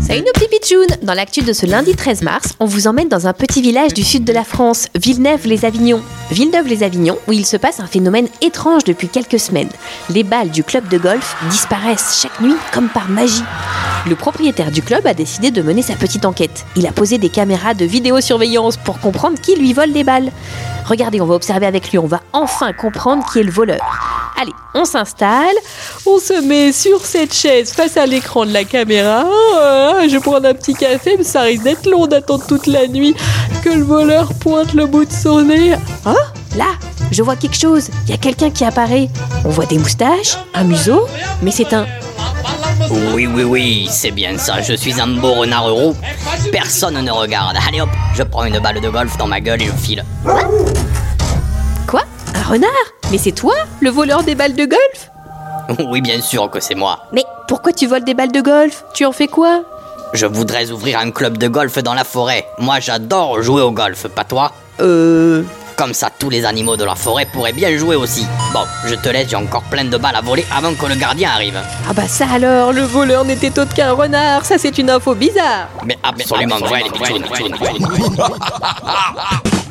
Salut nos petits pitchouns Dans l'actu de ce lundi 13 mars, on vous emmène dans un petit village du sud de la France, Villeneuve-les-Avignon. Villeneuve-les-Avignon, où il se passe un phénomène étrange depuis quelques semaines. Les balles du club de golf disparaissent chaque nuit comme par magie. Le propriétaire du club a décidé de mener sa petite enquête. Il a posé des caméras de vidéosurveillance pour comprendre qui lui vole des balles. Regardez, on va observer avec lui, on va enfin comprendre qui est le voleur. Allez, on s'installe, on se met sur cette chaise face à l'écran de la caméra. Ah, je prendre un petit café, mais ça risque d'être long d'attendre toute la nuit que le voleur pointe le bout de son nez. Ah, là, je vois quelque chose. Il y a quelqu'un qui apparaît. On voit des moustaches, un museau, mais c'est un oui, oui, oui, c'est bien ça. Je suis un beau renard roux. Personne ne regarde. Allez hop, je prends une balle de golf dans ma gueule et je file. Renard Mais c'est toi, le voleur des balles de golf? Oui, bien sûr que c'est moi. Mais pourquoi tu voles des balles de golf? Tu en fais quoi? Je voudrais ouvrir un club de golf dans la forêt. Moi, j'adore jouer au golf, pas toi? Euh... Comme ça, tous les animaux de la forêt pourraient bien jouer aussi. Bon, je te laisse, j'ai encore plein de balles à voler avant que le gardien arrive. Ah bah ça alors, le voleur n'était autre qu'un renard, ça c'est une info bizarre. Mais absolument vrai, les pitchouns.